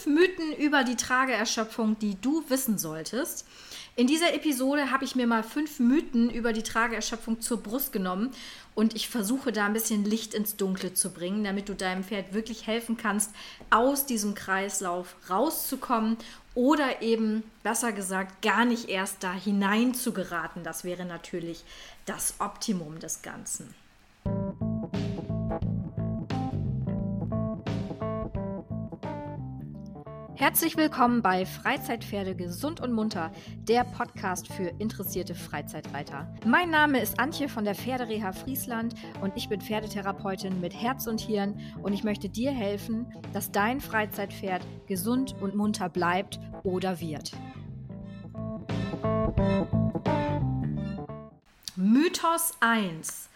fünf Mythen über die Trageerschöpfung, die du wissen solltest. In dieser Episode habe ich mir mal fünf Mythen über die Trageerschöpfung zur Brust genommen und ich versuche da ein bisschen Licht ins Dunkle zu bringen, damit du deinem Pferd wirklich helfen kannst, aus diesem Kreislauf rauszukommen oder eben, besser gesagt, gar nicht erst da hinein zu geraten. Das wäre natürlich das Optimum des Ganzen. Herzlich willkommen bei Freizeitpferde gesund und munter, der Podcast für interessierte Freizeitreiter. Mein Name ist Antje von der Pferdereha Friesland und ich bin Pferdetherapeutin mit Herz und Hirn und ich möchte dir helfen, dass dein Freizeitpferd gesund und munter bleibt oder wird. Mythos 1.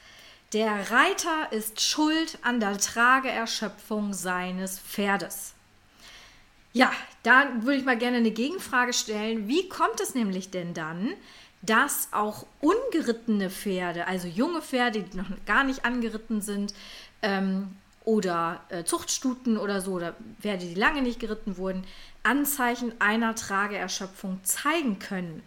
Der Reiter ist schuld an der Trageerschöpfung seines Pferdes. Ja, da würde ich mal gerne eine Gegenfrage stellen. Wie kommt es nämlich denn dann, dass auch ungerittene Pferde, also junge Pferde, die noch gar nicht angeritten sind, ähm, oder äh, Zuchtstuten oder so, oder Pferde, die lange nicht geritten wurden, Anzeichen einer Trageerschöpfung zeigen können?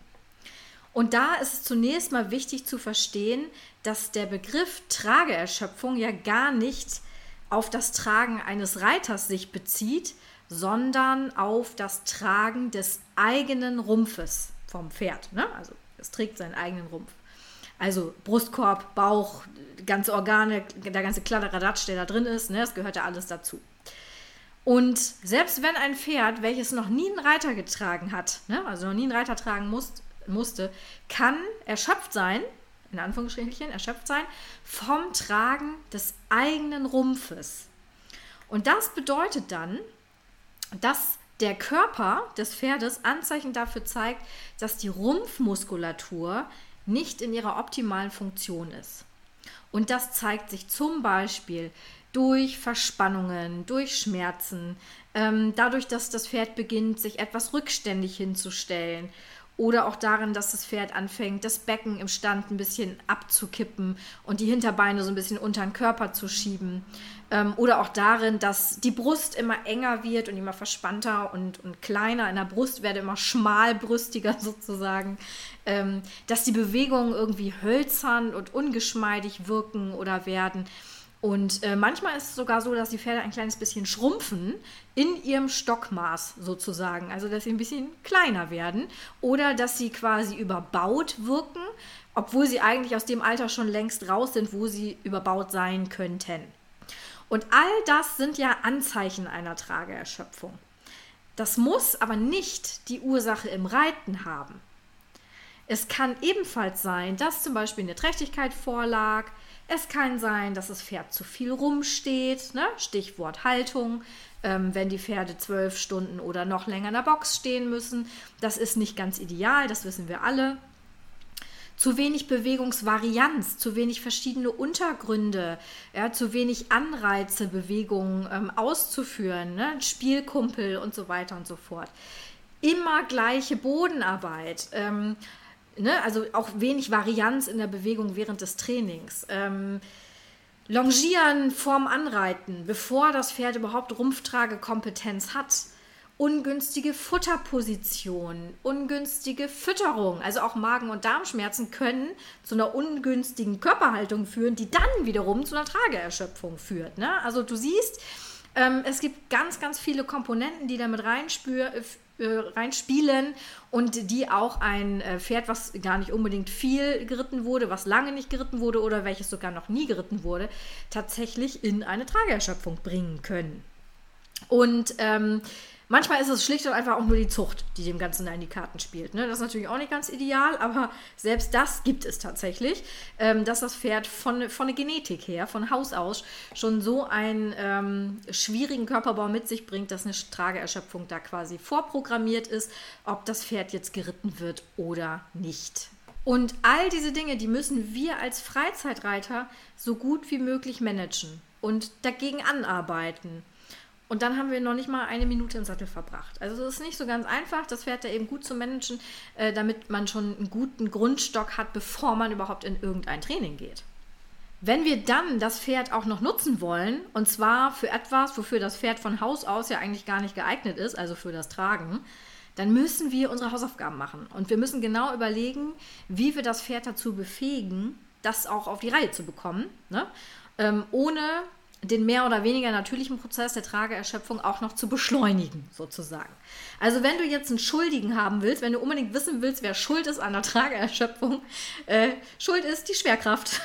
Und da ist es zunächst mal wichtig zu verstehen, dass der Begriff Trageerschöpfung ja gar nicht auf das Tragen eines Reiters sich bezieht, sondern auf das Tragen des eigenen Rumpfes vom Pferd. Ne? Also es trägt seinen eigenen Rumpf. Also Brustkorb, Bauch, ganze Organe, der ganze Kladderadatsch, der da drin ist, ne, das gehört ja alles dazu. Und selbst wenn ein Pferd, welches noch nie einen Reiter getragen hat, ne, also noch nie einen Reiter tragen muss, musste, kann erschöpft sein, in Anführungsstrichen erschöpft sein, vom Tragen des eigenen Rumpfes. Und das bedeutet dann, dass der Körper des Pferdes Anzeichen dafür zeigt, dass die Rumpfmuskulatur nicht in ihrer optimalen Funktion ist. Und das zeigt sich zum Beispiel durch Verspannungen, durch Schmerzen, ähm, dadurch, dass das Pferd beginnt, sich etwas rückständig hinzustellen oder auch darin, dass das Pferd anfängt, das Becken im Stand ein bisschen abzukippen und die Hinterbeine so ein bisschen unter den Körper zu schieben. Ähm, oder auch darin, dass die Brust immer enger wird und immer verspannter und, und kleiner. In der Brust werde immer schmalbrüstiger sozusagen. Ähm, dass die Bewegungen irgendwie hölzern und ungeschmeidig wirken oder werden. Und äh, manchmal ist es sogar so, dass die Pferde ein kleines bisschen schrumpfen in ihrem Stockmaß sozusagen. Also dass sie ein bisschen kleiner werden oder dass sie quasi überbaut wirken, obwohl sie eigentlich aus dem Alter schon längst raus sind, wo sie überbaut sein könnten. Und all das sind ja Anzeichen einer Trageerschöpfung. Das muss aber nicht die Ursache im Reiten haben. Es kann ebenfalls sein, dass zum Beispiel eine Trächtigkeit vorlag, es kann sein, dass das Pferd zu viel rumsteht, ne? Stichwort Haltung, ähm, wenn die Pferde zwölf Stunden oder noch länger in der Box stehen müssen. Das ist nicht ganz ideal, das wissen wir alle. Zu wenig Bewegungsvarianz, zu wenig verschiedene Untergründe, ja, zu wenig Anreize, Bewegungen ähm, auszuführen, ne? Spielkumpel und so weiter und so fort. Immer gleiche Bodenarbeit. Ähm, ne, also auch wenig Varianz in der Bewegung während des Trainings. Ähm, Longieren vorm Anreiten, bevor das Pferd überhaupt Rumpftragekompetenz hat. Ungünstige Futterposition, ungünstige Fütterung, also auch Magen- und Darmschmerzen können zu einer ungünstigen Körperhaltung führen, die dann wiederum zu einer Trageerschöpfung führt. Ne? Also du siehst, ähm, es gibt ganz, ganz viele Komponenten, die damit reinspür, äh, reinspielen und die auch ein äh, Pferd, was gar nicht unbedingt viel geritten wurde, was lange nicht geritten wurde oder welches sogar noch nie geritten wurde, tatsächlich in eine Trageerschöpfung bringen können. Und ähm, Manchmal ist es schlicht und einfach auch nur die Zucht, die dem Ganzen da in die Karten spielt. Ne? Das ist natürlich auch nicht ganz ideal, aber selbst das gibt es tatsächlich, ähm, dass das Pferd von, von der Genetik her, von Haus aus, schon so einen ähm, schwierigen Körperbau mit sich bringt, dass eine Trageerschöpfung da quasi vorprogrammiert ist, ob das Pferd jetzt geritten wird oder nicht. Und all diese Dinge, die müssen wir als Freizeitreiter so gut wie möglich managen und dagegen anarbeiten. Und dann haben wir noch nicht mal eine Minute im Sattel verbracht. Also es ist nicht so ganz einfach, das Pferd da eben gut zu managen, äh, damit man schon einen guten Grundstock hat, bevor man überhaupt in irgendein Training geht. Wenn wir dann das Pferd auch noch nutzen wollen, und zwar für etwas, wofür das Pferd von Haus aus ja eigentlich gar nicht geeignet ist, also für das Tragen, dann müssen wir unsere Hausaufgaben machen. Und wir müssen genau überlegen, wie wir das Pferd dazu befähigen, das auch auf die Reihe zu bekommen, ne? ähm, ohne den mehr oder weniger natürlichen Prozess der Trageerschöpfung auch noch zu beschleunigen, sozusagen. Also wenn du jetzt einen Schuldigen haben willst, wenn du unbedingt wissen willst, wer schuld ist an der Trageerschöpfung, äh, schuld ist die Schwerkraft.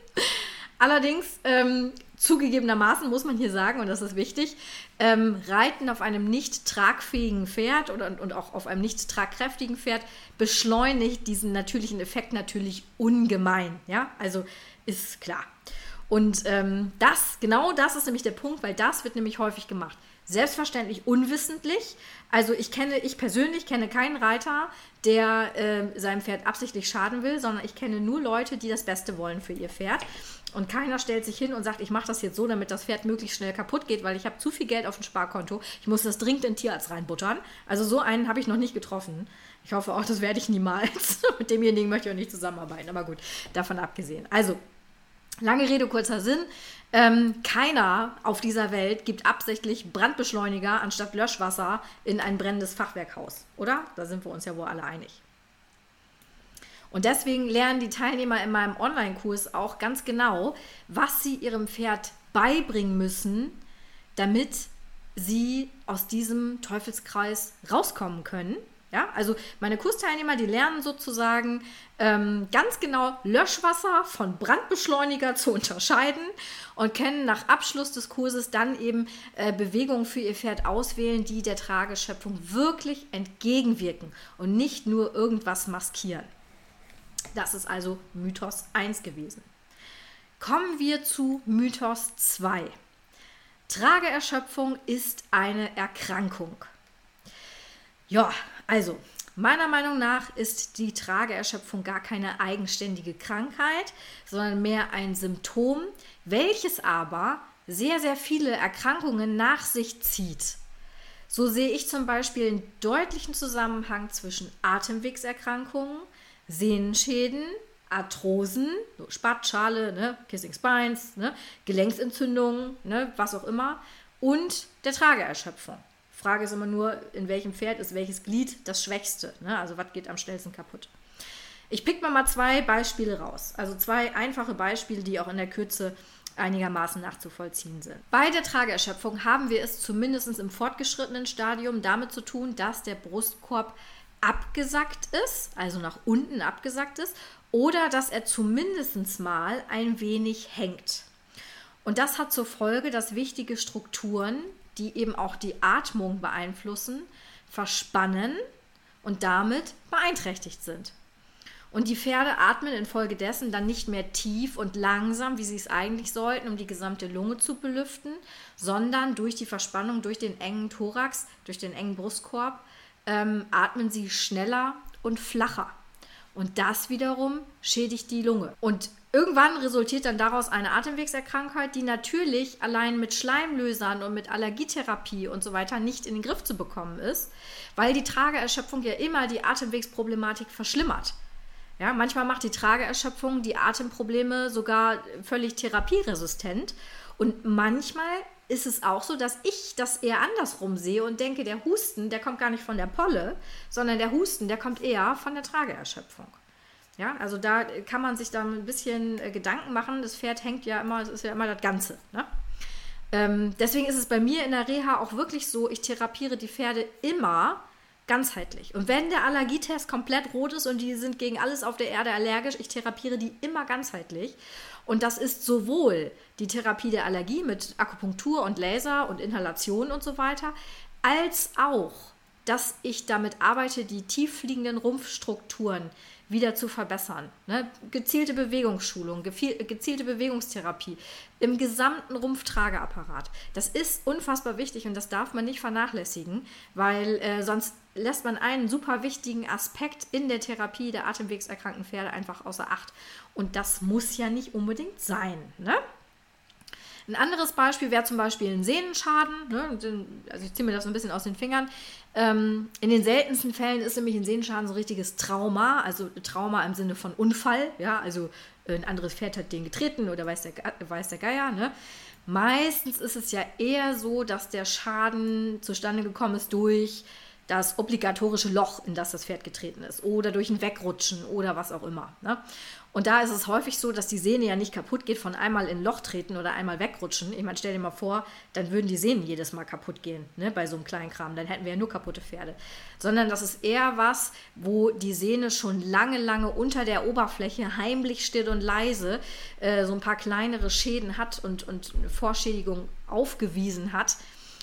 Allerdings, ähm, zugegebenermaßen muss man hier sagen, und das ist wichtig, ähm, Reiten auf einem nicht tragfähigen Pferd oder, und auch auf einem nicht tragkräftigen Pferd beschleunigt diesen natürlichen Effekt natürlich ungemein. Ja, also ist klar. Und ähm, das, genau das ist nämlich der Punkt, weil das wird nämlich häufig gemacht. Selbstverständlich unwissentlich. Also ich kenne, ich persönlich kenne keinen Reiter, der äh, seinem Pferd absichtlich schaden will, sondern ich kenne nur Leute, die das Beste wollen für ihr Pferd. Und keiner stellt sich hin und sagt, ich mache das jetzt so, damit das Pferd möglichst schnell kaputt geht, weil ich habe zu viel Geld auf dem Sparkonto. Ich muss das dringend in Tierarzt reinbuttern. Also so einen habe ich noch nicht getroffen. Ich hoffe auch, das werde ich niemals. Mit demjenigen möchte ich auch nicht zusammenarbeiten. Aber gut, davon abgesehen. Also, lange Rede, kurzer Sinn. Ähm, keiner auf dieser Welt gibt absichtlich Brandbeschleuniger anstatt Löschwasser in ein brennendes Fachwerkhaus, oder? Da sind wir uns ja wohl alle einig. Und deswegen lernen die Teilnehmer in meinem Online-Kurs auch ganz genau, was sie ihrem Pferd beibringen müssen, damit sie aus diesem Teufelskreis rauskommen können. Ja, also meine Kursteilnehmer, die lernen sozusagen ähm, ganz genau Löschwasser von Brandbeschleuniger zu unterscheiden und können nach Abschluss des Kurses dann eben äh, Bewegungen für ihr Pferd auswählen, die der Trageschöpfung wirklich entgegenwirken und nicht nur irgendwas maskieren. Das ist also Mythos 1 gewesen. Kommen wir zu Mythos 2. Trageerschöpfung ist eine Erkrankung. Ja, also meiner Meinung nach ist die Trageerschöpfung gar keine eigenständige Krankheit, sondern mehr ein Symptom, welches aber sehr, sehr viele Erkrankungen nach sich zieht. So sehe ich zum Beispiel einen deutlichen Zusammenhang zwischen Atemwegserkrankungen, Sehnenschäden, Arthrosen, so Spatschale, ne, Kissing Spines, ne, Gelenksentzündungen, ne, was auch immer, und der Trageerschöpfung. Frage ist immer nur, in welchem Pferd ist welches Glied das schwächste. Ne? Also was geht am schnellsten kaputt. Ich pick mal mal zwei Beispiele raus. Also zwei einfache Beispiele, die auch in der Kürze einigermaßen nachzuvollziehen sind. Bei der Trageerschöpfung haben wir es zumindest im fortgeschrittenen Stadium damit zu tun, dass der Brustkorb abgesackt ist, also nach unten abgesackt ist, oder dass er zumindest mal ein wenig hängt. Und das hat zur Folge, dass wichtige Strukturen, die eben auch die Atmung beeinflussen, verspannen und damit beeinträchtigt sind. Und die Pferde atmen infolgedessen dann nicht mehr tief und langsam, wie sie es eigentlich sollten, um die gesamte Lunge zu belüften, sondern durch die Verspannung, durch den engen Thorax, durch den engen Brustkorb ähm, atmen sie schneller und flacher. Und das wiederum schädigt die Lunge. Und irgendwann resultiert dann daraus eine Atemwegserkrankheit, die natürlich allein mit Schleimlösern und mit Allergietherapie und so weiter nicht in den Griff zu bekommen ist, weil die Trageerschöpfung ja immer die Atemwegsproblematik verschlimmert. Ja, manchmal macht die Trageerschöpfung die Atemprobleme sogar völlig therapieresistent. Und manchmal ist es auch so, dass ich das eher andersrum sehe und denke, der Husten, der kommt gar nicht von der Polle, sondern der Husten, der kommt eher von der Trageerschöpfung. Ja, also da kann man sich da ein bisschen äh, Gedanken machen. Das Pferd hängt ja immer, es ist ja immer das Ganze. Ne? Ähm, deswegen ist es bei mir in der Reha auch wirklich so, ich therapiere die Pferde immer ganzheitlich. Und wenn der Allergietest komplett rot ist und die sind gegen alles auf der Erde allergisch, ich therapiere die immer ganzheitlich. Und das ist sowohl die Therapie der Allergie mit Akupunktur und Laser und Inhalation und so weiter, als auch, dass ich damit arbeite, die tieffliegenden Rumpfstrukturen wieder zu verbessern. Ne? Gezielte Bewegungsschulung, gezielte Bewegungstherapie im gesamten Rumpftrageapparat. Das ist unfassbar wichtig und das darf man nicht vernachlässigen, weil äh, sonst lässt man einen super wichtigen Aspekt in der Therapie der atemwegserkrankten Pferde einfach außer Acht. Und das muss ja nicht unbedingt sein. Ne? Ein anderes Beispiel wäre zum Beispiel ein Sehnenschaden. Ne? Also ich ziehe mir das ein bisschen aus den Fingern. Ähm, in den seltensten Fällen ist nämlich ein Sehnenschaden so ein richtiges Trauma, also Trauma im Sinne von Unfall, ja, also ein anderes Pferd hat den getreten oder weiß der, weiß der Geier. Ne? Meistens ist es ja eher so, dass der Schaden zustande gekommen ist durch das obligatorische Loch, in das das Pferd getreten ist, oder durch ein Wegrutschen oder was auch immer. Ne? Und da ist es häufig so, dass die Sehne ja nicht kaputt geht von einmal in ein Loch treten oder einmal wegrutschen. Ich meine, stell dir mal vor, dann würden die Sehnen jedes Mal kaputt gehen, ne, bei so einem kleinen Kram. Dann hätten wir ja nur kaputte Pferde. Sondern das ist eher was, wo die Sehne schon lange, lange unter der Oberfläche heimlich still und leise äh, so ein paar kleinere Schäden hat und, und eine Vorschädigung aufgewiesen hat,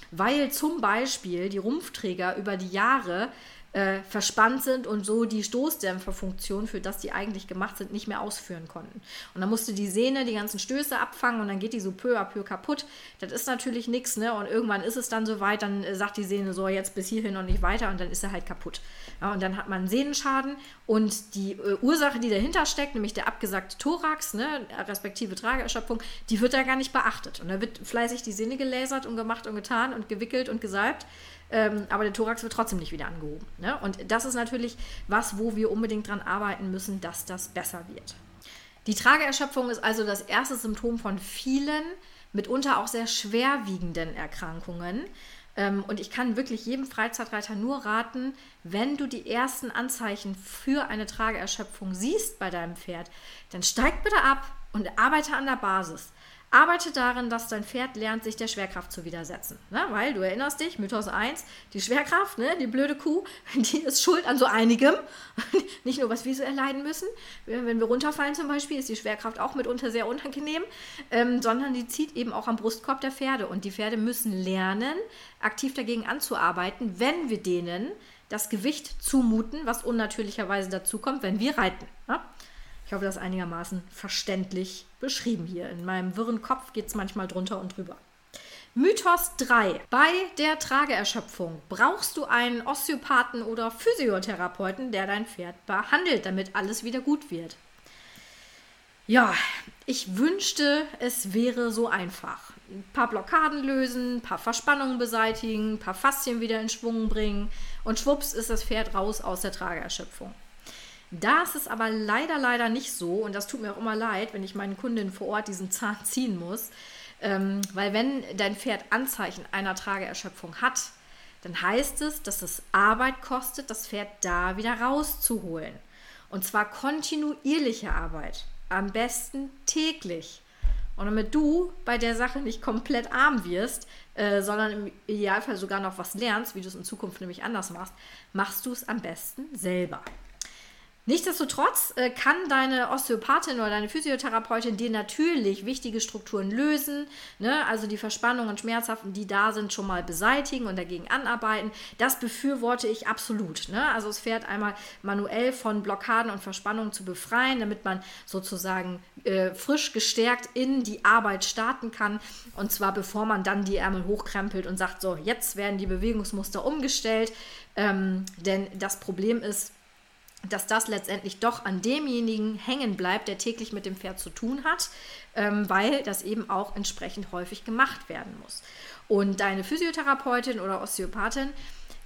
weil zum Beispiel die Rumpfträger über die Jahre äh, verspannt sind und so die Stoßdämpferfunktion, für das die eigentlich gemacht sind, nicht mehr ausführen konnten. Und dann musste die Sehne die ganzen Stöße abfangen und dann geht die so peu à peu kaputt. Das ist natürlich nichts, ne? Und irgendwann ist es dann soweit, dann äh, sagt die Sehne so, jetzt bis hierhin und nicht weiter und dann ist sie halt kaputt. Ja, und dann hat man Sehnenschaden und die äh, Ursache, die dahinter steckt, nämlich der abgesagte Thorax, ne, respektive Trageerschöpfung, die wird da gar nicht beachtet. Und da wird fleißig die Sehne gelasert und gemacht und getan und gewickelt und gesalbt. Ähm, aber der Thorax wird trotzdem nicht wieder angehoben. Ne? Und das ist natürlich was, wo wir unbedingt dran arbeiten müssen, dass das besser wird. Die Trageerschöpfung ist also das erste Symptom von vielen, mitunter auch sehr schwerwiegenden Erkrankungen. Ähm, und ich kann wirklich jedem Freizeitreiter nur raten, wenn du die ersten Anzeichen für eine Trageerschöpfung siehst bei deinem Pferd, dann steig bitte ab und arbeite an der Basis. Arbeite darin, dass dein Pferd lernt, sich der Schwerkraft zu widersetzen. Ne? Weil du erinnerst dich, Mythos 1, die Schwerkraft, ne? die blöde Kuh, die ist schuld an so einigem. Nicht nur, was wir so erleiden müssen. Wenn wir runterfallen zum Beispiel, ist die Schwerkraft auch mitunter sehr unangenehm, ähm, sondern die zieht eben auch am Brustkorb der Pferde. Und die Pferde müssen lernen, aktiv dagegen anzuarbeiten, wenn wir denen das Gewicht zumuten, was unnatürlicherweise dazukommt, wenn wir reiten. Ne? Ich hoffe, das ist einigermaßen verständlich beschrieben hier. In meinem wirren Kopf geht es manchmal drunter und drüber. Mythos 3. Bei der Trageerschöpfung brauchst du einen Osteopathen oder Physiotherapeuten, der dein Pferd behandelt, damit alles wieder gut wird. Ja, ich wünschte, es wäre so einfach. Ein paar Blockaden lösen, ein paar Verspannungen beseitigen, ein paar Faszien wieder in Schwung bringen und schwupps ist das Pferd raus aus der Trageerschöpfung. Da ist es aber leider, leider nicht so und das tut mir auch immer leid, wenn ich meinen Kundinnen vor Ort diesen Zahn ziehen muss. Ähm, weil wenn dein Pferd Anzeichen einer Trageerschöpfung hat, dann heißt es, dass es Arbeit kostet, das Pferd da wieder rauszuholen. Und zwar kontinuierliche Arbeit. Am besten täglich. Und damit du bei der Sache nicht komplett arm wirst, äh, sondern im Idealfall sogar noch was lernst, wie du es in Zukunft nämlich anders machst, machst du es am besten selber. Nichtsdestotrotz äh, kann deine Osteopathin oder deine Physiotherapeutin dir natürlich wichtige Strukturen lösen, ne? also die Verspannungen und Schmerzhaften, die da sind, schon mal beseitigen und dagegen anarbeiten. Das befürworte ich absolut. Ne? Also es fährt einmal manuell von Blockaden und Verspannungen zu befreien, damit man sozusagen äh, frisch gestärkt in die Arbeit starten kann. Und zwar bevor man dann die Ärmel hochkrempelt und sagt, so, jetzt werden die Bewegungsmuster umgestellt. Ähm, denn das Problem ist, dass das letztendlich doch an demjenigen hängen bleibt, der täglich mit dem Pferd zu tun hat, ähm, weil das eben auch entsprechend häufig gemacht werden muss. Und deine Physiotherapeutin oder Osteopathin,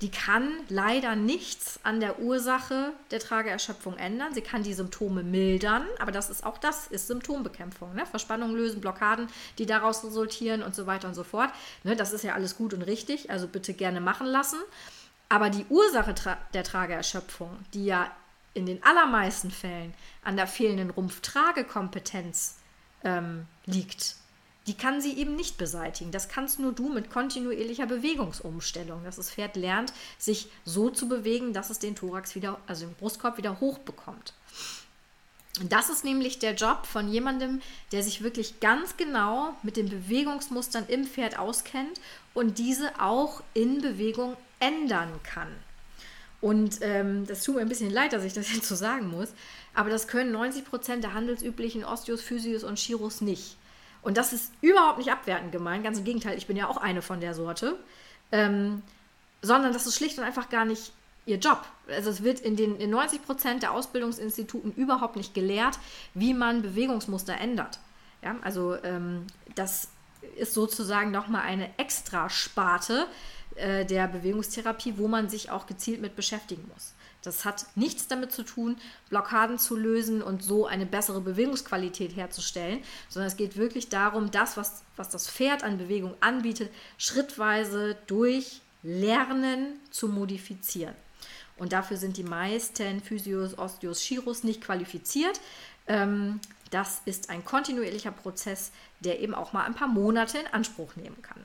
die kann leider nichts an der Ursache der Trageerschöpfung ändern. Sie kann die Symptome mildern, aber das ist auch das ist Symptombekämpfung. Ne? Verspannungen lösen, Blockaden, die daraus resultieren und so weiter und so fort. Ne? Das ist ja alles gut und richtig, also bitte gerne machen lassen. Aber die Ursache der Trageerschöpfung, die ja in den allermeisten Fällen an der fehlenden Rumpftragekompetenz ähm, liegt, die kann sie eben nicht beseitigen. Das kannst nur du mit kontinuierlicher Bewegungsumstellung, dass das Pferd lernt, sich so zu bewegen, dass es den Thorax wieder, also den Brustkorb wieder hochbekommt. Das ist nämlich der Job von jemandem, der sich wirklich ganz genau mit den Bewegungsmustern im Pferd auskennt und diese auch in Bewegung ändern kann. Und ähm, das tut mir ein bisschen leid, dass ich das jetzt so sagen muss, aber das können 90 Prozent der handelsüblichen Osteos, Physios und Chiros nicht. Und das ist überhaupt nicht abwertend gemeint, ganz im Gegenteil, ich bin ja auch eine von der Sorte, ähm, sondern das ist schlicht und einfach gar nicht ihr Job. Also es wird in den in 90 Prozent der Ausbildungsinstituten überhaupt nicht gelehrt, wie man Bewegungsmuster ändert. Ja, also ähm, das ist sozusagen nochmal eine Extrasparte, äh, der Bewegungstherapie, wo man sich auch gezielt mit beschäftigen muss. Das hat nichts damit zu tun, Blockaden zu lösen und so eine bessere Bewegungsqualität herzustellen, sondern es geht wirklich darum, das, was, was das Pferd an Bewegung anbietet, schrittweise durch Lernen zu modifizieren. Und dafür sind die meisten Physios, Osteos, Chiros nicht qualifiziert. Ähm, das ist ein kontinuierlicher Prozess, der eben auch mal ein paar Monate in Anspruch nehmen kann.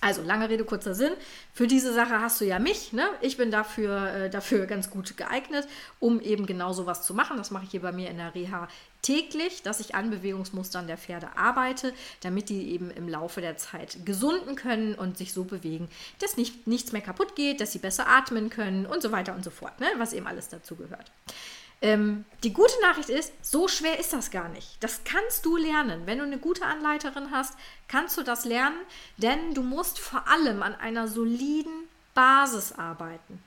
Also, lange Rede, kurzer Sinn. Für diese Sache hast du ja mich. Ne? Ich bin dafür, äh, dafür ganz gut geeignet, um eben genau sowas zu machen. Das mache ich hier bei mir in der Reha täglich, dass ich an Bewegungsmustern der Pferde arbeite, damit die eben im Laufe der Zeit gesunden können und sich so bewegen, dass nicht, nichts mehr kaputt geht, dass sie besser atmen können und so weiter und so fort, ne? was eben alles dazu gehört. Ähm, die gute Nachricht ist, so schwer ist das gar nicht. Das kannst du lernen. Wenn du eine gute Anleiterin hast, kannst du das lernen, denn du musst vor allem an einer soliden Basis arbeiten.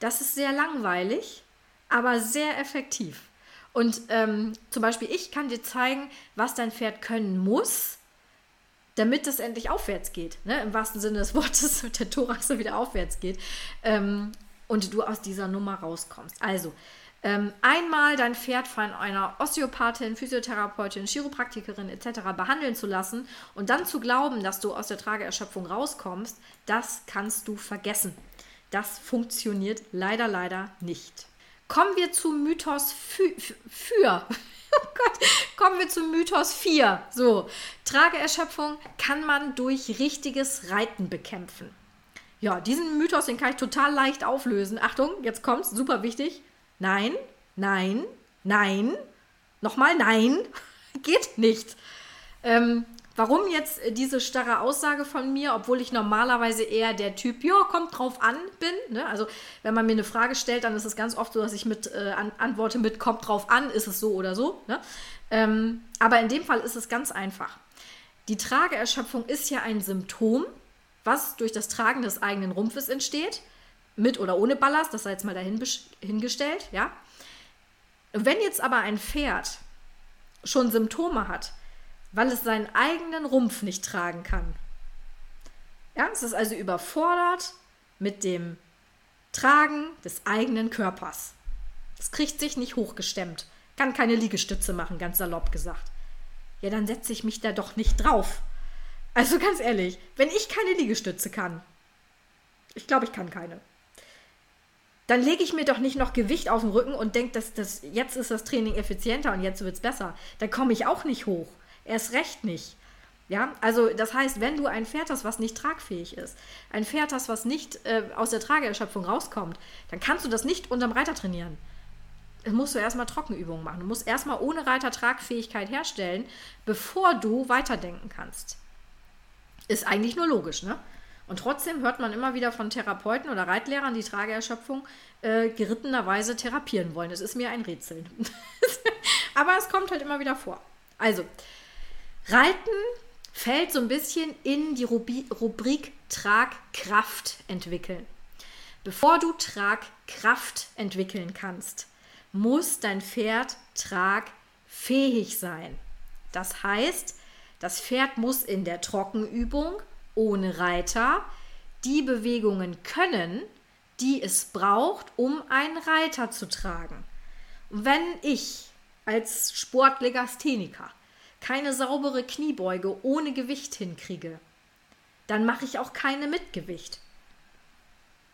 Das ist sehr langweilig, aber sehr effektiv. Und ähm, zum Beispiel, ich kann dir zeigen, was dein Pferd können muss, damit es endlich aufwärts geht. Ne? Im wahrsten Sinne des Wortes, der Thorax wieder aufwärts geht. Ähm, und du aus dieser Nummer rauskommst. Also, ähm, einmal dein Pferd von einer Osteopathin, Physiotherapeutin, Chiropraktikerin etc. behandeln zu lassen und dann zu glauben, dass du aus der Trageerschöpfung rauskommst, das kannst du vergessen. Das funktioniert leider, leider nicht. Kommen wir zu Mythos 4. Oh Gott, kommen wir zu Mythos 4. So, Trageerschöpfung kann man durch richtiges Reiten bekämpfen. Ja, diesen Mythos, den kann ich total leicht auflösen. Achtung, jetzt kommt's, super wichtig. Nein, nein, nein, nochmal nein, geht nicht. Ähm, warum jetzt diese starre Aussage von mir, obwohl ich normalerweise eher der Typ, ja, kommt drauf an bin. Ne? Also wenn man mir eine Frage stellt, dann ist es ganz oft so, dass ich mit äh, an, antworte mit kommt drauf an, ist es so oder so. Ne? Ähm, aber in dem Fall ist es ganz einfach. Die Trageerschöpfung ist ja ein Symptom, was durch das Tragen des eigenen Rumpfes entsteht mit oder ohne Ballast, das sei jetzt mal dahingestellt, ja. Wenn jetzt aber ein Pferd schon Symptome hat, weil es seinen eigenen Rumpf nicht tragen kann, ja, es ist also überfordert mit dem Tragen des eigenen Körpers. Es kriegt sich nicht hochgestemmt, kann keine Liegestütze machen, ganz salopp gesagt. Ja, dann setze ich mich da doch nicht drauf. Also ganz ehrlich, wenn ich keine Liegestütze kann, ich glaube, ich kann keine dann lege ich mir doch nicht noch Gewicht auf den Rücken und denke, dass das, jetzt ist das Training effizienter und jetzt wird es besser. Dann komme ich auch nicht hoch. Erst recht nicht. Ja, also das heißt, wenn du ein Pferd hast, was nicht tragfähig ist, ein Pferd hast, was nicht äh, aus der Trageerschöpfung rauskommt, dann kannst du das nicht unterm Reiter trainieren. Dann musst du erstmal Trockenübungen machen. Du musst erstmal ohne Reiter Tragfähigkeit herstellen, bevor du weiterdenken kannst. Ist eigentlich nur logisch, ne? Und trotzdem hört man immer wieder von Therapeuten oder Reitlehrern, die Trageerschöpfung äh, gerittenerweise therapieren wollen. Es ist mir ein Rätsel. Aber es kommt halt immer wieder vor. Also, Reiten fällt so ein bisschen in die Rubi Rubrik Tragkraft entwickeln. Bevor du Tragkraft entwickeln kannst, muss dein Pferd tragfähig sein. Das heißt, das Pferd muss in der Trockenübung ohne Reiter die Bewegungen können, die es braucht, um einen Reiter zu tragen. Wenn ich als Sportlegastheniker keine saubere Kniebeuge ohne Gewicht hinkriege, dann mache ich auch keine mit Gewicht.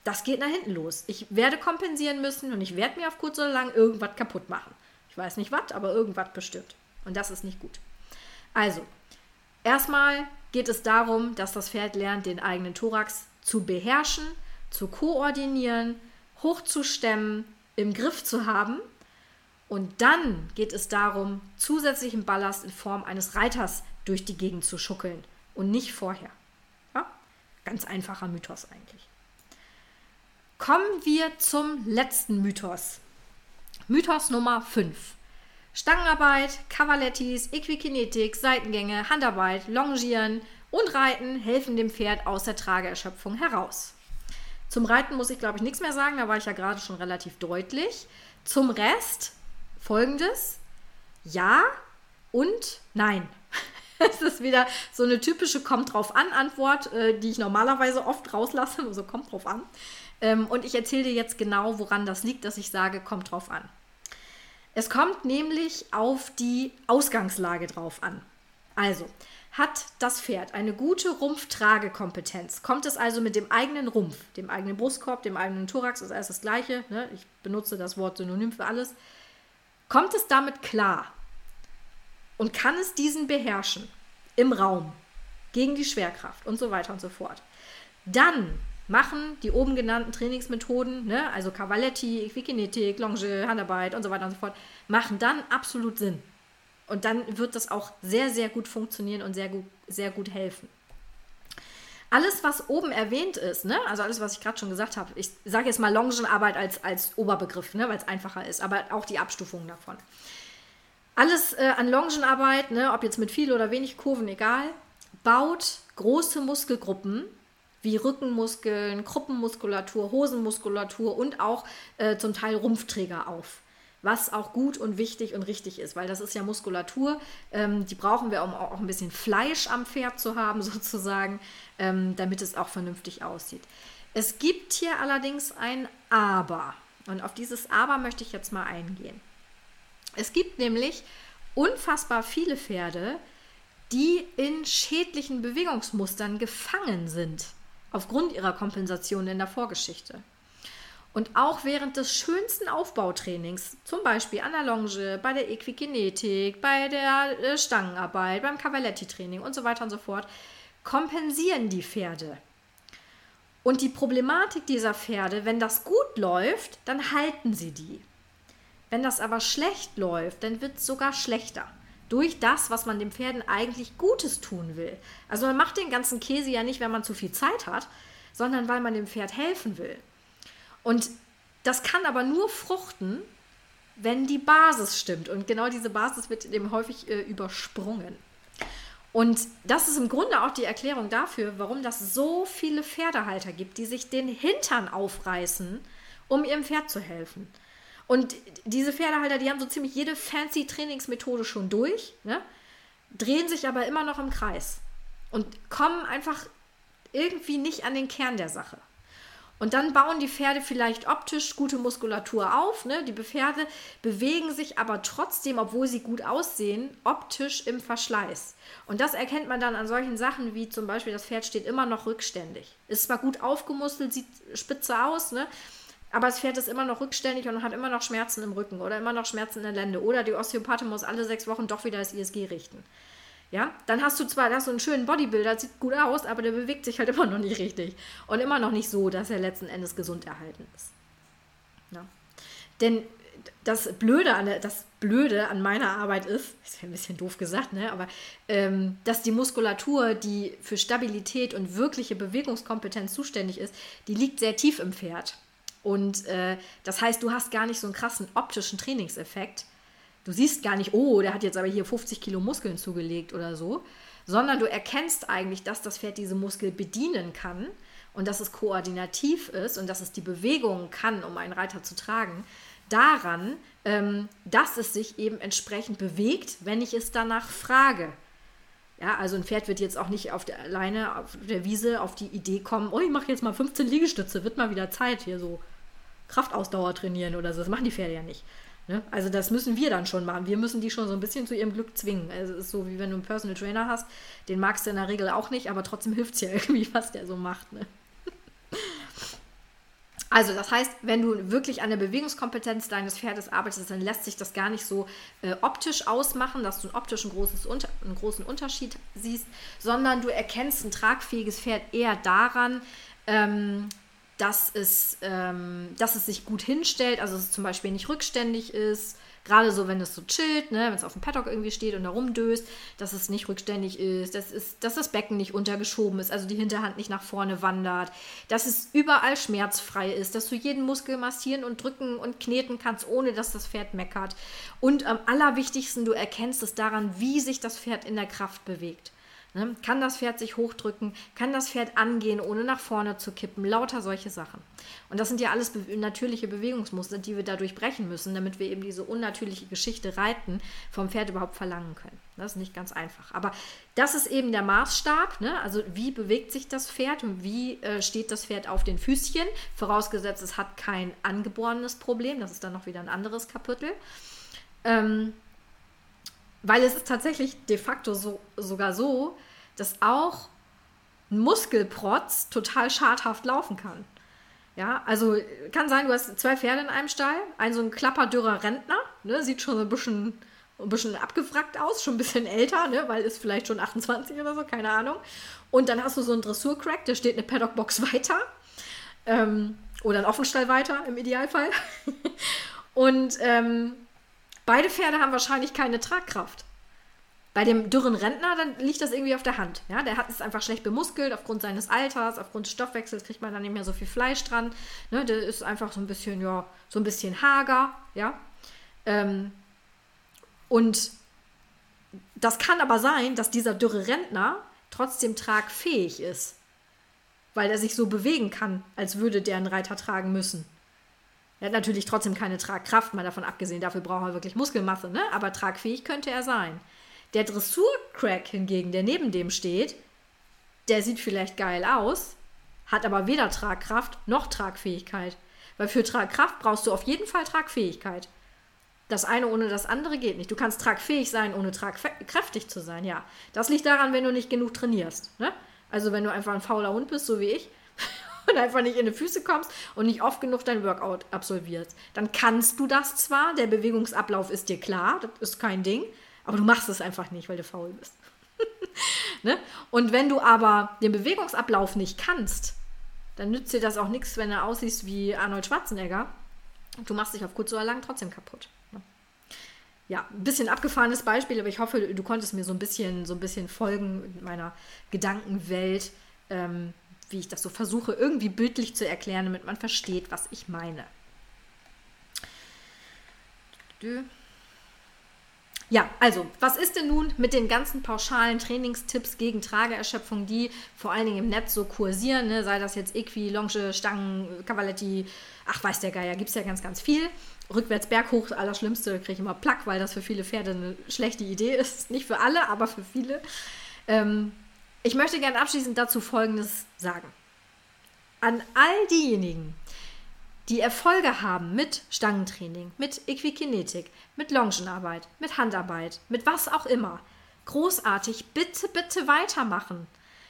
Das geht nach hinten los. Ich werde kompensieren müssen und ich werde mir auf kurz oder lang irgendwas kaputt machen. Ich weiß nicht was, aber irgendwas bestimmt. Und das ist nicht gut. Also, erstmal geht es darum, dass das Pferd lernt, den eigenen Thorax zu beherrschen, zu koordinieren, hochzustemmen, im Griff zu haben. Und dann geht es darum, zusätzlichen Ballast in Form eines Reiters durch die Gegend zu schuckeln und nicht vorher. Ja? Ganz einfacher Mythos eigentlich. Kommen wir zum letzten Mythos. Mythos Nummer 5. Stangenarbeit, Cavalettis, Equikinetik, Seitengänge, Handarbeit, Longieren und Reiten helfen dem Pferd aus der Trageerschöpfung heraus. Zum Reiten muss ich, glaube ich, nichts mehr sagen, da war ich ja gerade schon relativ deutlich. Zum Rest folgendes: Ja und nein. Es ist wieder so eine typische Kommt drauf an Antwort, äh, die ich normalerweise oft rauslasse. Also kommt drauf an. Ähm, und ich erzähle dir jetzt genau, woran das liegt, dass ich sage, kommt drauf an. Es kommt nämlich auf die Ausgangslage drauf an. Also, hat das Pferd eine gute Rumpftragekompetenz? Kommt es also mit dem eigenen Rumpf, dem eigenen Brustkorb, dem eigenen Thorax, ist alles das Gleiche. Ne? Ich benutze das Wort synonym für alles. Kommt es damit klar? Und kann es diesen beherrschen im Raum, gegen die Schwerkraft und so weiter und so fort? Dann machen die oben genannten Trainingsmethoden, ne, also Cavaletti, Equikinetik, Longe, Handarbeit und so weiter und so fort, machen dann absolut Sinn. Und dann wird das auch sehr, sehr gut funktionieren und sehr gut, sehr gut helfen. Alles, was oben erwähnt ist, ne, also alles, was ich gerade schon gesagt habe, ich sage jetzt mal Longenarbeit als, als Oberbegriff, ne, weil es einfacher ist, aber auch die Abstufungen davon. Alles äh, an Longenarbeit, ne, ob jetzt mit viel oder wenig Kurven, egal, baut große Muskelgruppen wie Rückenmuskeln, Kruppenmuskulatur, Hosenmuskulatur und auch äh, zum Teil Rumpfträger auf. Was auch gut und wichtig und richtig ist, weil das ist ja Muskulatur, ähm, die brauchen wir, um auch ein bisschen Fleisch am Pferd zu haben, sozusagen, ähm, damit es auch vernünftig aussieht. Es gibt hier allerdings ein Aber. Und auf dieses Aber möchte ich jetzt mal eingehen. Es gibt nämlich unfassbar viele Pferde, die in schädlichen Bewegungsmustern gefangen sind aufgrund ihrer Kompensation in der Vorgeschichte. Und auch während des schönsten Aufbautrainings, zum Beispiel an der Longe, bei der Equikinetik, bei der äh, Stangenarbeit, beim Cavaletti-Training und so weiter und so fort, kompensieren die Pferde. Und die Problematik dieser Pferde, wenn das gut läuft, dann halten sie die. Wenn das aber schlecht läuft, dann wird es sogar schlechter durch das, was man den Pferden eigentlich Gutes tun will. Also man macht den ganzen Käse ja nicht, wenn man zu viel Zeit hat, sondern weil man dem Pferd helfen will. Und das kann aber nur fruchten, wenn die Basis stimmt. Und genau diese Basis wird eben häufig äh, übersprungen. Und das ist im Grunde auch die Erklärung dafür, warum das so viele Pferdehalter gibt, die sich den Hintern aufreißen, um ihrem Pferd zu helfen. Und diese Pferdehalter, die haben so ziemlich jede fancy Trainingsmethode schon durch, ne? drehen sich aber immer noch im Kreis und kommen einfach irgendwie nicht an den Kern der Sache. Und dann bauen die Pferde vielleicht optisch gute Muskulatur auf. Ne? Die Pferde bewegen sich aber trotzdem, obwohl sie gut aussehen, optisch im Verschleiß. Und das erkennt man dann an solchen Sachen wie zum Beispiel, das Pferd steht immer noch rückständig. Ist zwar gut aufgemustelt, sieht spitze aus, ne? Aber das Pferd ist immer noch rückständig und hat immer noch Schmerzen im Rücken oder immer noch Schmerzen in der Lende oder die Osteopathin muss alle sechs Wochen doch wieder das ISG richten. Ja, dann hast du zwar hast du einen schönen Bodybuilder, sieht gut aus, aber der bewegt sich halt immer noch nicht richtig und immer noch nicht so, dass er letzten Endes gesund erhalten ist. Ja. Denn das Blöde, an der, das Blöde an meiner Arbeit ist, ist ja ein bisschen doof gesagt, ne? aber ähm, dass die Muskulatur, die für Stabilität und wirkliche Bewegungskompetenz zuständig ist, die liegt sehr tief im Pferd. Und äh, das heißt, du hast gar nicht so einen krassen optischen Trainingseffekt. Du siehst gar nicht, oh, der hat jetzt aber hier 50 Kilo Muskeln zugelegt oder so, sondern du erkennst eigentlich, dass das Pferd diese Muskel bedienen kann und dass es koordinativ ist und dass es die Bewegungen kann, um einen Reiter zu tragen, daran, ähm, dass es sich eben entsprechend bewegt, wenn ich es danach frage. Ja, also ein Pferd wird jetzt auch nicht auf der, alleine auf der Wiese auf die Idee kommen, oh, ich mache jetzt mal 15 Liegestütze, wird mal wieder Zeit, hier so Kraftausdauer trainieren oder so. Das machen die Pferde ja nicht. Ne? Also das müssen wir dann schon machen. Wir müssen die schon so ein bisschen zu ihrem Glück zwingen. Also es ist so, wie wenn du einen Personal Trainer hast, den magst du in der Regel auch nicht, aber trotzdem hilft es ja irgendwie, was der so macht. Ne? Also das heißt, wenn du wirklich an der Bewegungskompetenz deines Pferdes arbeitest, dann lässt sich das gar nicht so äh, optisch ausmachen, dass du einen optischen großes unter, einen großen Unterschied siehst, sondern du erkennst ein tragfähiges Pferd eher daran, ähm, dass, es, ähm, dass es sich gut hinstellt, also dass es zum Beispiel nicht rückständig ist, Gerade so, wenn es so chillt, ne, wenn es auf dem Paddock irgendwie steht und da rumdöst, dass es nicht rückständig ist, dass, ist, dass das Becken nicht untergeschoben ist, also die Hinterhand nicht nach vorne wandert, dass es überall schmerzfrei ist, dass du jeden Muskel massieren und drücken und kneten kannst, ohne dass das Pferd meckert. Und am allerwichtigsten, du erkennst es daran, wie sich das Pferd in der Kraft bewegt. Ne? Kann das Pferd sich hochdrücken? Kann das Pferd angehen, ohne nach vorne zu kippen? Lauter solche Sachen. Und das sind ja alles be natürliche Bewegungsmuster, die wir dadurch brechen müssen, damit wir eben diese unnatürliche Geschichte reiten vom Pferd überhaupt verlangen können. Das ist nicht ganz einfach. Aber das ist eben der Maßstab. Ne? Also wie bewegt sich das Pferd und wie äh, steht das Pferd auf den Füßchen? Vorausgesetzt, es hat kein angeborenes Problem. Das ist dann noch wieder ein anderes Kapitel. Ähm, weil es ist tatsächlich de facto so, sogar so, dass auch ein Muskelprotz total schadhaft laufen kann. Ja, also kann sein, du hast zwei Pferde in einem Stall, ein so ein klapperdürrer Rentner, ne, sieht schon so ein bisschen, ein bisschen abgefrackt aus, schon ein bisschen älter, ne, weil ist vielleicht schon 28 oder so, keine Ahnung. Und dann hast du so einen Dressurcrack, der steht eine Paddockbox weiter ähm, oder ein Offenstall weiter im Idealfall. Und ähm, Beide Pferde haben wahrscheinlich keine Tragkraft. Bei dem dürren Rentner, dann liegt das irgendwie auf der Hand. Ja, der hat es einfach schlecht bemuskelt aufgrund seines Alters, aufgrund des Stoffwechsels kriegt man dann nicht mehr so viel Fleisch dran. Ne, der ist einfach so ein bisschen, ja, so ein bisschen hager, ja. Ähm, und das kann aber sein, dass dieser dürre Rentner trotzdem tragfähig ist, weil er sich so bewegen kann, als würde der einen Reiter tragen müssen. Er hat natürlich trotzdem keine Tragkraft, mal davon abgesehen. Dafür braucht er wirklich Muskelmasse, ne? Aber tragfähig könnte er sein. Der Dressurcrack hingegen, der neben dem steht, der sieht vielleicht geil aus, hat aber weder Tragkraft noch Tragfähigkeit. Weil für Tragkraft brauchst du auf jeden Fall Tragfähigkeit. Das eine ohne das andere geht nicht. Du kannst tragfähig sein, ohne tragkräftig zu sein, ja. Das liegt daran, wenn du nicht genug trainierst. Ne? Also wenn du einfach ein fauler Hund bist, so wie ich, und einfach nicht in die Füße kommst und nicht oft genug dein Workout absolvierst. Dann kannst du das zwar, der Bewegungsablauf ist dir klar, das ist kein Ding, aber du machst es einfach nicht, weil du faul bist. ne? Und wenn du aber den Bewegungsablauf nicht kannst, dann nützt dir das auch nichts, wenn du aussiehst wie Arnold Schwarzenegger. Du machst dich auf kurz oder lang trotzdem kaputt. Ne? Ja, ein bisschen abgefahrenes Beispiel, aber ich hoffe, du konntest mir so ein bisschen, so ein bisschen folgen in meiner Gedankenwelt. Ähm, wie ich das so versuche, irgendwie bildlich zu erklären, damit man versteht, was ich meine. Ja, also, was ist denn nun mit den ganzen pauschalen Trainingstipps gegen Trageerschöpfung, die vor allen Dingen im Netz so kursieren, ne? sei das jetzt Equi, Longe, Stangen, Cavaletti, ach weiß der Geier, gibt es ja ganz, ganz viel. Rückwärts berghoch, das Allerschlimmste, kriege ich immer Plack, weil das für viele Pferde eine schlechte Idee ist. Nicht für alle, aber für viele. Ähm, ich möchte gerne abschließend dazu Folgendes sagen. An all diejenigen, die Erfolge haben mit Stangentraining, mit Equikinetik, mit Longenarbeit, mit Handarbeit, mit was auch immer, großartig, bitte, bitte weitermachen.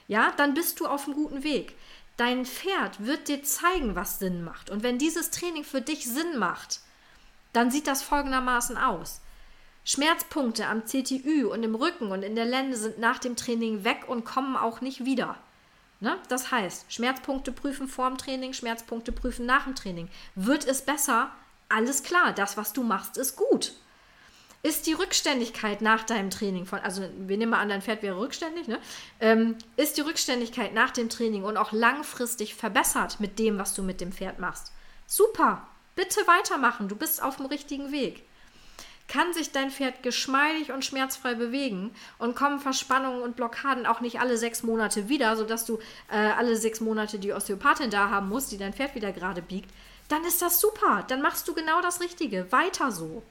Ja, dann bist du auf einem guten Weg. Dein Pferd wird dir zeigen, was Sinn macht. Und wenn dieses Training für dich Sinn macht, dann sieht das folgendermaßen aus. Schmerzpunkte am CTÜ und im Rücken und in der Lende sind nach dem Training weg und kommen auch nicht wieder. Ne? Das heißt, Schmerzpunkte prüfen vor dem Training, Schmerzpunkte prüfen nach dem Training. Wird es besser? Alles klar, das, was du machst, ist gut. Ist die Rückständigkeit nach deinem Training von, also wir nehmen mal an, dein Pferd wäre rückständig, ne? Ähm, ist die Rückständigkeit nach dem Training und auch langfristig verbessert mit dem, was du mit dem Pferd machst? Super, bitte weitermachen, du bist auf dem richtigen Weg kann sich dein Pferd geschmeidig und schmerzfrei bewegen und kommen Verspannungen und Blockaden auch nicht alle sechs Monate wieder, sodass du äh, alle sechs Monate die Osteopathin da haben musst, die dein Pferd wieder gerade biegt, dann ist das super. Dann machst du genau das Richtige. Weiter so.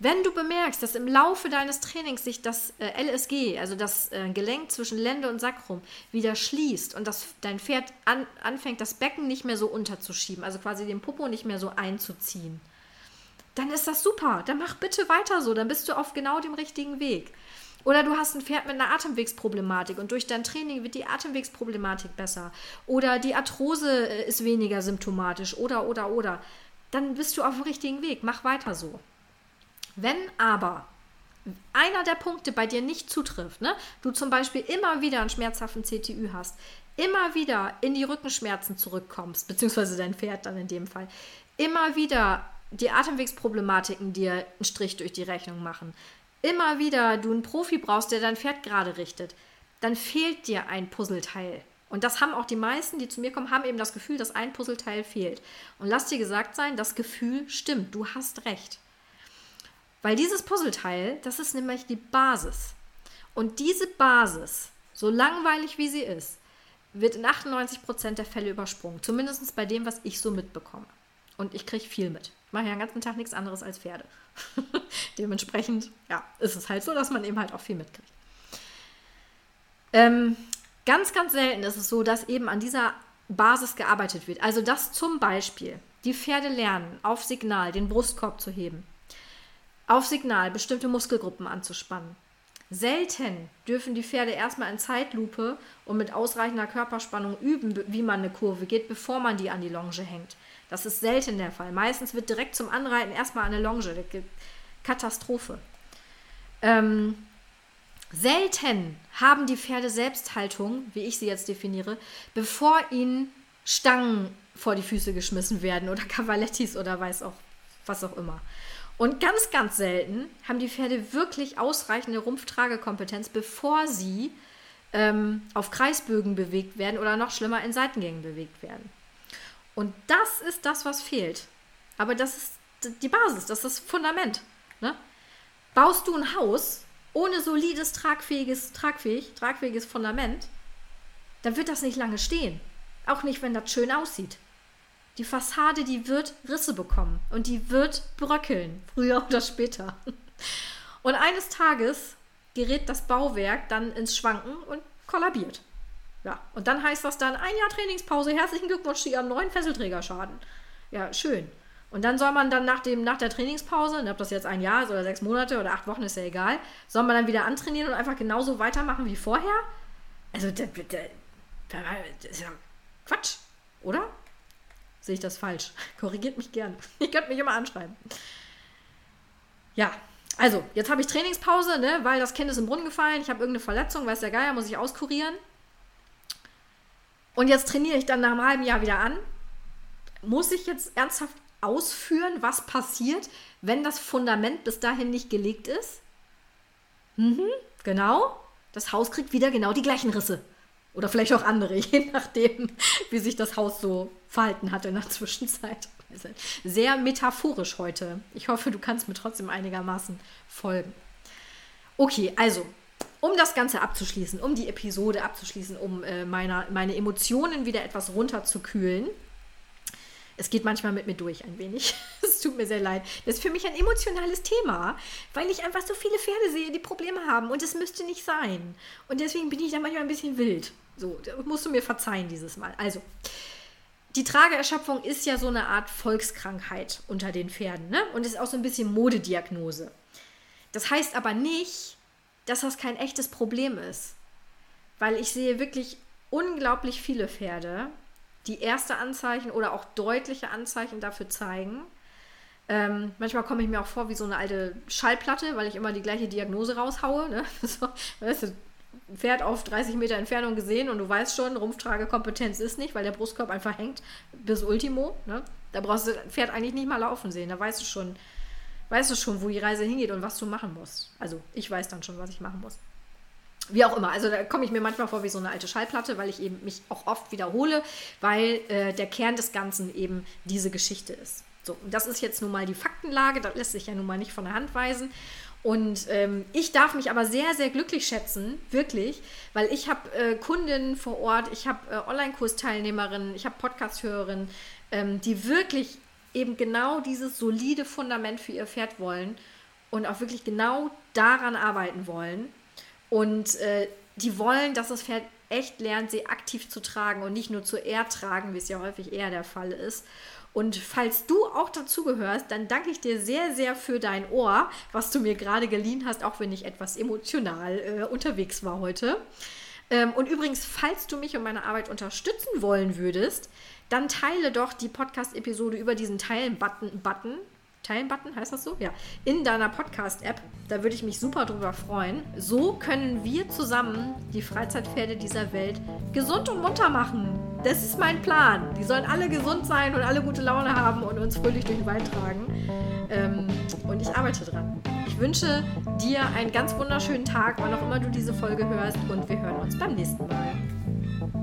Wenn du bemerkst, dass im Laufe deines Trainings sich das äh, LSG, also das äh, Gelenk zwischen Lende und Sacrum, wieder schließt und dass dein Pferd an, anfängt, das Becken nicht mehr so unterzuschieben, also quasi den Popo nicht mehr so einzuziehen, dann ist das super. Dann mach bitte weiter so. Dann bist du auf genau dem richtigen Weg. Oder du hast ein Pferd mit einer Atemwegsproblematik und durch dein Training wird die Atemwegsproblematik besser. Oder die Arthrose äh, ist weniger symptomatisch. Oder, oder, oder. Dann bist du auf dem richtigen Weg. Mach weiter so. Wenn aber einer der Punkte bei dir nicht zutrifft, ne? du zum Beispiel immer wieder einen schmerzhaften CTÜ hast, immer wieder in die Rückenschmerzen zurückkommst, beziehungsweise dein Pferd dann in dem Fall, immer wieder die Atemwegsproblematiken dir einen Strich durch die Rechnung machen, immer wieder du einen Profi brauchst, der dein Pferd gerade richtet, dann fehlt dir ein Puzzleteil. Und das haben auch die meisten, die zu mir kommen, haben eben das Gefühl, dass ein Puzzleteil fehlt. Und lass dir gesagt sein, das Gefühl stimmt, du hast recht. Weil dieses Puzzleteil, das ist nämlich die Basis. Und diese Basis, so langweilig wie sie ist, wird in 98 Prozent der Fälle übersprungen. Zumindest bei dem, was ich so mitbekomme. Und ich kriege viel mit. Ich mache ja den ganzen Tag nichts anderes als Pferde. Dementsprechend, ja, ist es halt so, dass man eben halt auch viel mitkriegt. Ähm, ganz, ganz selten ist es so, dass eben an dieser Basis gearbeitet wird. Also, dass zum Beispiel die Pferde lernen, auf Signal den Brustkorb zu heben, auf Signal bestimmte Muskelgruppen anzuspannen. Selten dürfen die Pferde erstmal in Zeitlupe und mit ausreichender Körperspannung üben, wie man eine Kurve geht, bevor man die an die Longe hängt. Das ist selten der Fall. Meistens wird direkt zum Anreiten erstmal eine Longe. Katastrophe. Ähm, selten haben die Pferde Selbsthaltung, wie ich sie jetzt definiere, bevor ihnen Stangen vor die Füße geschmissen werden oder Cavalettis oder weiß auch was auch immer. Und ganz, ganz selten haben die Pferde wirklich ausreichende Rumpftragekompetenz, bevor sie ähm, auf Kreisbögen bewegt werden oder noch schlimmer in Seitengängen bewegt werden. Und das ist das, was fehlt. Aber das ist die Basis, das ist das Fundament. Ne? Baust du ein Haus ohne solides, tragfähiges, tragfähig, tragfähiges Fundament, dann wird das nicht lange stehen. Auch nicht, wenn das schön aussieht. Die Fassade, die wird Risse bekommen und die wird bröckeln, früher oder später. Und eines Tages gerät das Bauwerk dann ins Schwanken und kollabiert. Ja, und dann heißt das dann ein Jahr Trainingspause. Herzlichen Glückwunsch zu Ihrem neuen Fesselträgerschaden. Ja, schön. Und dann soll man dann nach, dem, nach der Trainingspause, ob das jetzt ein Jahr ist oder sechs Monate oder acht Wochen, ist ja egal, soll man dann wieder antrainieren und einfach genauso weitermachen wie vorher? Also, das, das ist ja Quatsch, oder? Sehe ich das falsch? Korrigiert mich gern. Ihr könnt mich immer anschreiben. Ja, also, jetzt habe ich Trainingspause, ne, weil das Kind ist im Brunnen gefallen, ich habe irgendeine Verletzung, weiß der Geier, muss ich auskurieren. Und jetzt trainiere ich dann nach einem halben Jahr wieder an. Muss ich jetzt ernsthaft ausführen, was passiert, wenn das Fundament bis dahin nicht gelegt ist? Mhm, genau. Das Haus kriegt wieder genau die gleichen Risse. Oder vielleicht auch andere, je nachdem, wie sich das Haus so verhalten hat in der Zwischenzeit. Sehr metaphorisch heute. Ich hoffe, du kannst mir trotzdem einigermaßen folgen. Okay, also um das Ganze abzuschließen, um die Episode abzuschließen, um äh, meine, meine Emotionen wieder etwas runterzukühlen. Es geht manchmal mit mir durch ein wenig. Es tut mir sehr leid. Das ist für mich ein emotionales Thema, weil ich einfach so viele Pferde sehe, die Probleme haben und es müsste nicht sein. Und deswegen bin ich da manchmal ein bisschen wild. So, musst du mir verzeihen dieses Mal. Also, die Trageerschöpfung ist ja so eine Art Volkskrankheit unter den Pferden, ne? Und ist auch so ein bisschen Modediagnose. Das heißt aber nicht, dass das kein echtes Problem ist. Weil ich sehe wirklich unglaublich viele Pferde, die erste Anzeichen oder auch deutliche Anzeichen dafür zeigen. Ähm, manchmal komme ich mir auch vor wie so eine alte Schallplatte, weil ich immer die gleiche Diagnose raushaue. Ne? So, weißt du, Pferd auf 30 Meter Entfernung gesehen und du weißt schon, Rumpftragekompetenz ist nicht, weil der Brustkorb einfach hängt bis Ultimo. Ne? Da brauchst du das Pferd eigentlich nicht mal laufen sehen. Da weißt du schon, weißt du schon, wo die Reise hingeht und was du machen musst. Also ich weiß dann schon, was ich machen muss. Wie auch immer, also da komme ich mir manchmal vor wie so eine alte Schallplatte, weil ich eben mich auch oft wiederhole, weil äh, der Kern des Ganzen eben diese Geschichte ist. So, und das ist jetzt nun mal die Faktenlage, das lässt sich ja nun mal nicht von der Hand weisen. Und ähm, ich darf mich aber sehr, sehr glücklich schätzen, wirklich, weil ich habe äh, Kundinnen vor Ort, ich habe äh, Online-Kursteilnehmerinnen, ich habe Podcast-Hörerinnen, ähm, die wirklich eben genau dieses solide Fundament für ihr Pferd wollen und auch wirklich genau daran arbeiten wollen. Und äh, die wollen, dass das Pferd echt lernt, sie aktiv zu tragen und nicht nur zu ertragen, wie es ja häufig eher der Fall ist. Und falls du auch dazugehörst, dann danke ich dir sehr, sehr für dein Ohr, was du mir gerade geliehen hast, auch wenn ich etwas emotional äh, unterwegs war heute. Ähm, und übrigens, falls du mich und meine Arbeit unterstützen wollen würdest, dann teile doch die Podcast-Episode über diesen Teilen-Button. Button, Teilen-Button, heißt das so? Ja. In deiner Podcast-App. Da würde ich mich super drüber freuen. So können wir zusammen die Freizeitpferde dieser Welt gesund und munter machen. Das ist mein Plan. Die sollen alle gesund sein und alle gute Laune haben und uns fröhlich durch den Wald tragen. Ähm, und ich arbeite dran. Ich wünsche dir einen ganz wunderschönen Tag, wann auch immer du diese Folge hörst. Und wir hören uns beim nächsten Mal.